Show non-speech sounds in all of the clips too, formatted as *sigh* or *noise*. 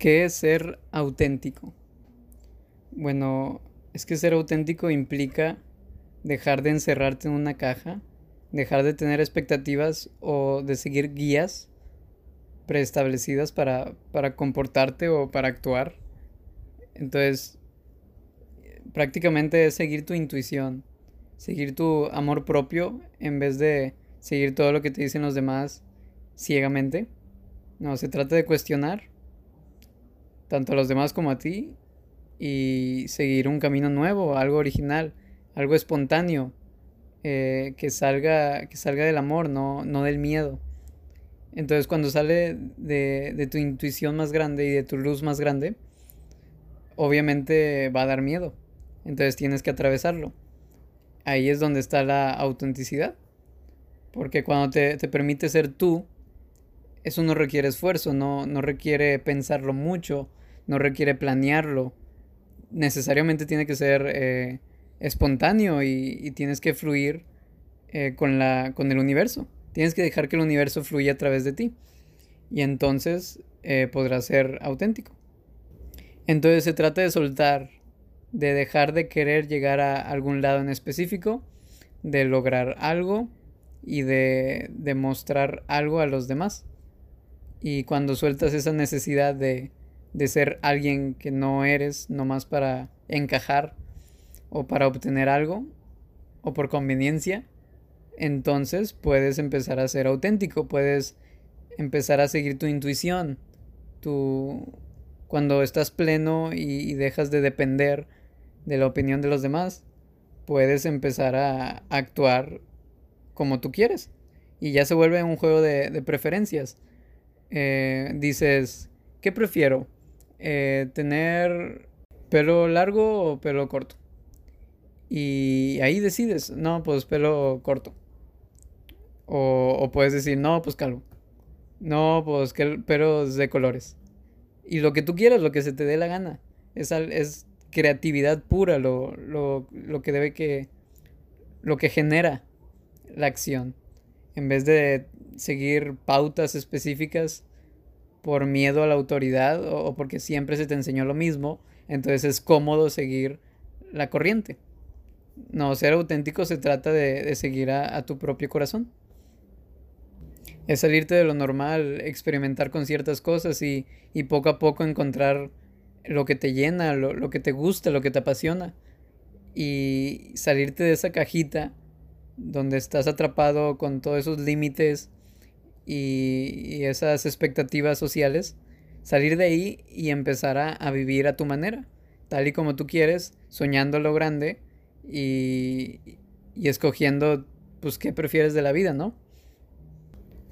¿Qué es ser auténtico? Bueno, es que ser auténtico implica dejar de encerrarte en una caja, dejar de tener expectativas o de seguir guías preestablecidas para, para comportarte o para actuar. Entonces, prácticamente es seguir tu intuición, seguir tu amor propio en vez de seguir todo lo que te dicen los demás ciegamente. No, se trata de cuestionar tanto a los demás como a ti y seguir un camino nuevo, algo original, algo espontáneo, eh, que, salga, que salga del amor, no, no del miedo. Entonces cuando sale de, de tu intuición más grande y de tu luz más grande, obviamente va a dar miedo. Entonces tienes que atravesarlo. Ahí es donde está la autenticidad. Porque cuando te, te permite ser tú, eso no requiere esfuerzo, no, no requiere pensarlo mucho, no requiere planearlo. Necesariamente tiene que ser eh, espontáneo y, tienes que fluir eh, con, la, con el universo. Tienes que dejar que el universo fluya a través de ti. Y entonces eh, podrás ser auténtico. Entonces se trata de soltar, de dejar de querer llegar a algún lado en específico, de lograr algo y de demostrar algo a los demás. Y cuando sueltas esa necesidad de, de ser alguien que no eres nomás para encajar o para obtener algo o por conveniencia, entonces puedes empezar a ser auténtico, puedes empezar a seguir tu intuición, tu cuando estás pleno y, dejas de depender de la opinión de los demás, puedes empezar a actuar como tú quieres. Y ya se vuelve un juego de, preferencias. Eh, dices, ¿qué prefiero? Eh, tener pelo largo o pelo corto. Y ahí decides, no, pues pelo corto. O, puedes decir, no, pues calvo. No, pues pelos de colores. Y lo que tú quieras, lo que se te dé la gana. Es, es creatividad pura lo, lo, lo que debe que. lo que genera la acción. En vez de seguir pautas específicas por miedo a la autoridad o, porque siempre se te enseñó lo mismo, entonces es cómodo seguir la corriente. No, ser auténtico se trata de, seguir a, tu propio corazón. Es salirte de lo normal, experimentar con ciertas cosas y, poco a poco encontrar lo que te llena, lo, lo, que te gusta, lo que te apasiona. Y salirte de esa cajita donde estás atrapado con todos esos límites y, esas expectativas sociales, salir de ahí y empezar a, vivir a tu manera, tal y como tú quieres, soñando lo grande y, y escogiendo pues qué prefieres de la vida, ¿no?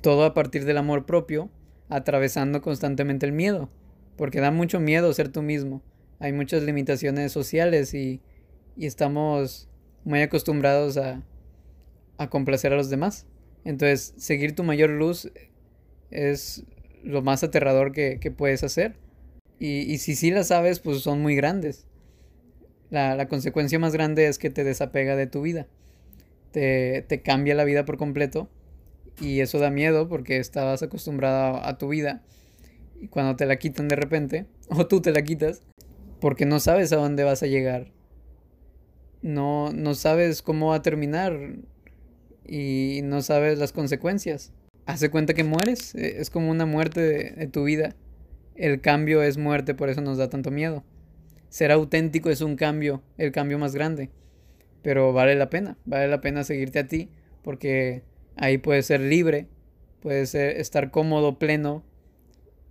Todo a partir del amor propio, atravesando constantemente el miedo, porque da mucho miedo ser tú mismo. Hay muchas limitaciones sociales y, y estamos muy acostumbrados a, a complacer a los demás. Entonces, seguir tu mayor luz es lo más aterrador que, puedes hacer. Y, si sí la sabes, pues son muy grandes. La, consecuencia más grande es que te desapega de tu vida. Te, cambia la vida por completo. Y eso da miedo porque estabas acostumbrado a, tu vida. Y cuando te la quitan de repente, *laughs* o tú te la quitas, porque no sabes a dónde vas a llegar. No, no sabes cómo va a terminar y no sabes las consecuencias. Hace cuenta que mueres, e, es como una muerte de, tu vida. El cambio es muerte, por eso nos da tanto miedo. Ser auténtico es un cambio, el cambio más grande. Pero vale la pena, vale la pena seguirte a ti, porque ahí puedes ser libre, puedes estar cómodo, pleno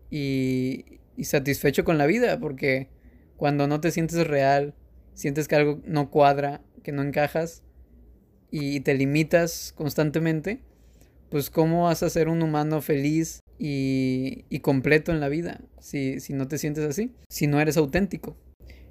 y, y satisfecho con la vida, porque cuando no te sientes real, sientes que algo no cuadra, que no encajas, y te limitas constantemente, pues cómo vas a ser un humano feliz y, completo en la vida si, si no te sientes así, si no eres auténtico.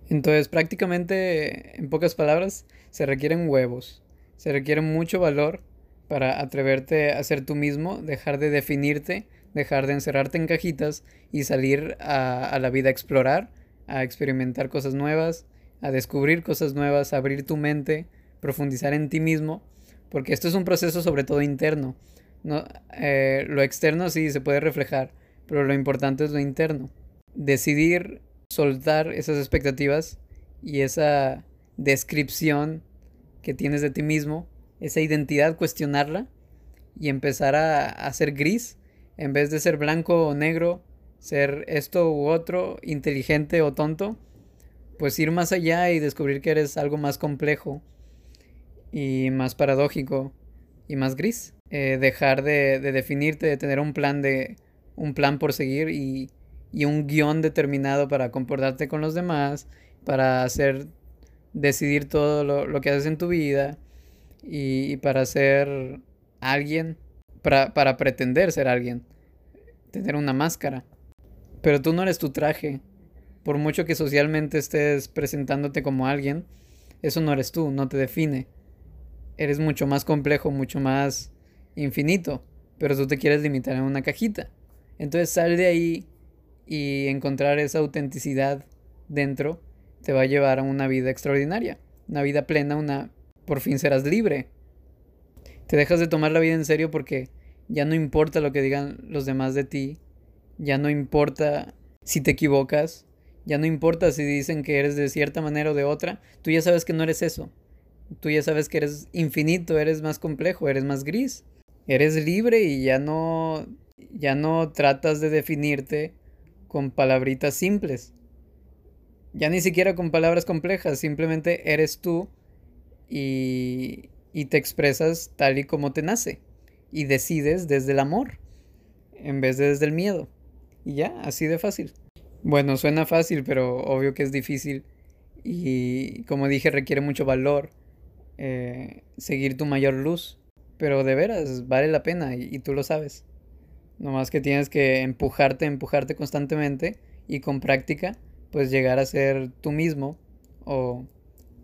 Entonces prácticamente, en pocas palabras, se requieren huevos, se requiere mucho valor para atreverte a ser tú mismo, dejar de definirte, dejar de encerrarte en cajitas y salir a, a la vida a explorar, a experimentar cosas nuevas, a descubrir cosas nuevas, a abrir tu mente, profundizar en ti mismo, porque esto es un proceso sobre todo interno. No, eh, lo externo sí se puede reflejar, pero lo importante es lo interno. decidir soltar esas expectativas y esa descripción que tienes de ti mismo, esa identidad, cuestionarla y empezar a, a ser gris en vez de ser blanco o negro, ser esto u otro, inteligente o tonto, pues ir más allá y descubrir que eres algo más complejo y más paradójico y más gris. Eh, dejar de, de, definirte, de tener un plan de un plan por seguir y, y un guion determinado para comportarte con los demás, para hacer decidir todo lo, lo que haces en tu vida y, y para ser alguien, para, para pretender ser alguien, tener una máscara. Pero tú no eres tu traje. Por mucho que socialmente estés presentándote como alguien, eso no eres tú, no te define. Eres mucho más complejo, mucho más infinito, pero tú te quieres limitar en una cajita. Entonces sal de ahí y encontrar esa autenticidad dentro te va a llevar a una vida extraordinaria, una vida plena, una por fin serás libre. Te dejas de tomar la vida en serio porque ya no importa lo que digan los demás de ti, ya no importa si te equivocas, ya no importa si dicen que eres de cierta manera o de otra, tú ya sabes que no eres eso. Tú ya sabes que eres infinito, eres más complejo, eres más gris. Eres libre y ya no ya no tratas de definirte con palabritas simples. Ya ni siquiera con palabras complejas, simplemente eres tú y, y te expresas tal y como te nace. Y decides desde el amor, en vez de desde el miedo. Y ya, así de fácil. Bueno, suena fácil, pero obvio que es difícil. Y como dije, requiere mucho valor eh, seguir tu mayor luz. Pero de veras, vale la pena y, tú lo sabes. Nomás que tienes que empujarte, empujarte constantemente y con práctica, pues llegar a ser tú mismo o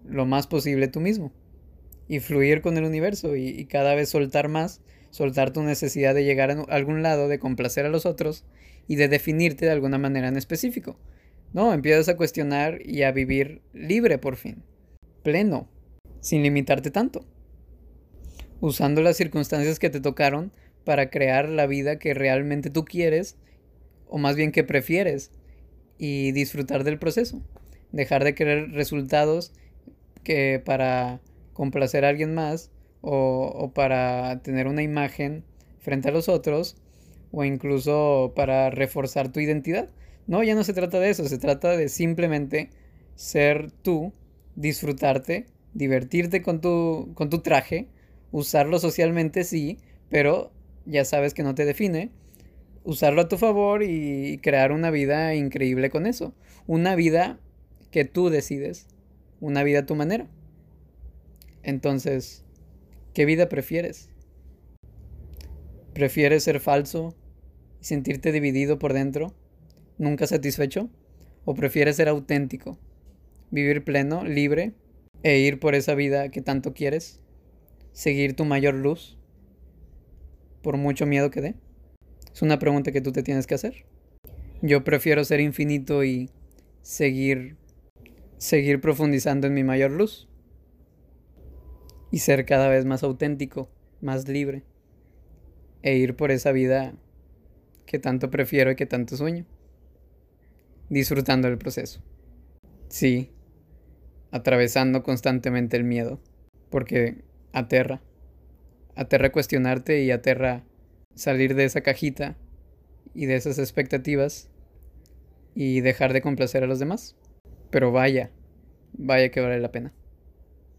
lo más posible tú mismo. Y fluir con el universo y, y cada vez soltar más, soltar tu necesidad de llegar a algún lado, de complacer a los otros y de definirte de alguna manera en específico. No, empiezas a cuestionar y a vivir libre por fin, pleno, sin limitarte tanto, usando las circunstancias que te tocaron para crear la vida que realmente tú quieres, o más bien que prefieres, y disfrutar del proceso. Dejar de querer resultados que para complacer a alguien más o, o para tener una imagen frente a los otros o incluso para reforzar tu identidad. No, ya no se trata de eso, se trata de simplemente ser tú, disfrutarte, divertirte con tu, con tu traje, usarlo socialmente, sí, pero ya sabes que no te define, usarlo a tu favor y crear una vida increíble con eso. Una vida que tú decides, una vida a tu manera. Entonces, ¿qué vida prefieres? ¿Prefieres ser falso sentirte dividido por dentro, nunca satisfecho? ¿O prefieres ser auténtico, vivir pleno, libre e ir por esa vida que tanto quieres? ¿Seguir tu mayor luz? por mucho miedo que dé? Es una pregunta que tú te tienes que hacer. Yo prefiero ser infinito y seguir seguir profundizando en mi mayor luz y ser cada vez más auténtico, más libre e ir por esa vida que tanto prefiero y que tanto sueño, disfrutando el proceso. Sí, atravesando constantemente el miedo, porque aterra aterra cuestionarte y aterra salir de esa cajita y de esas expectativas y dejar de complacer a los demás. Pero vaya, vaya que vale la pena.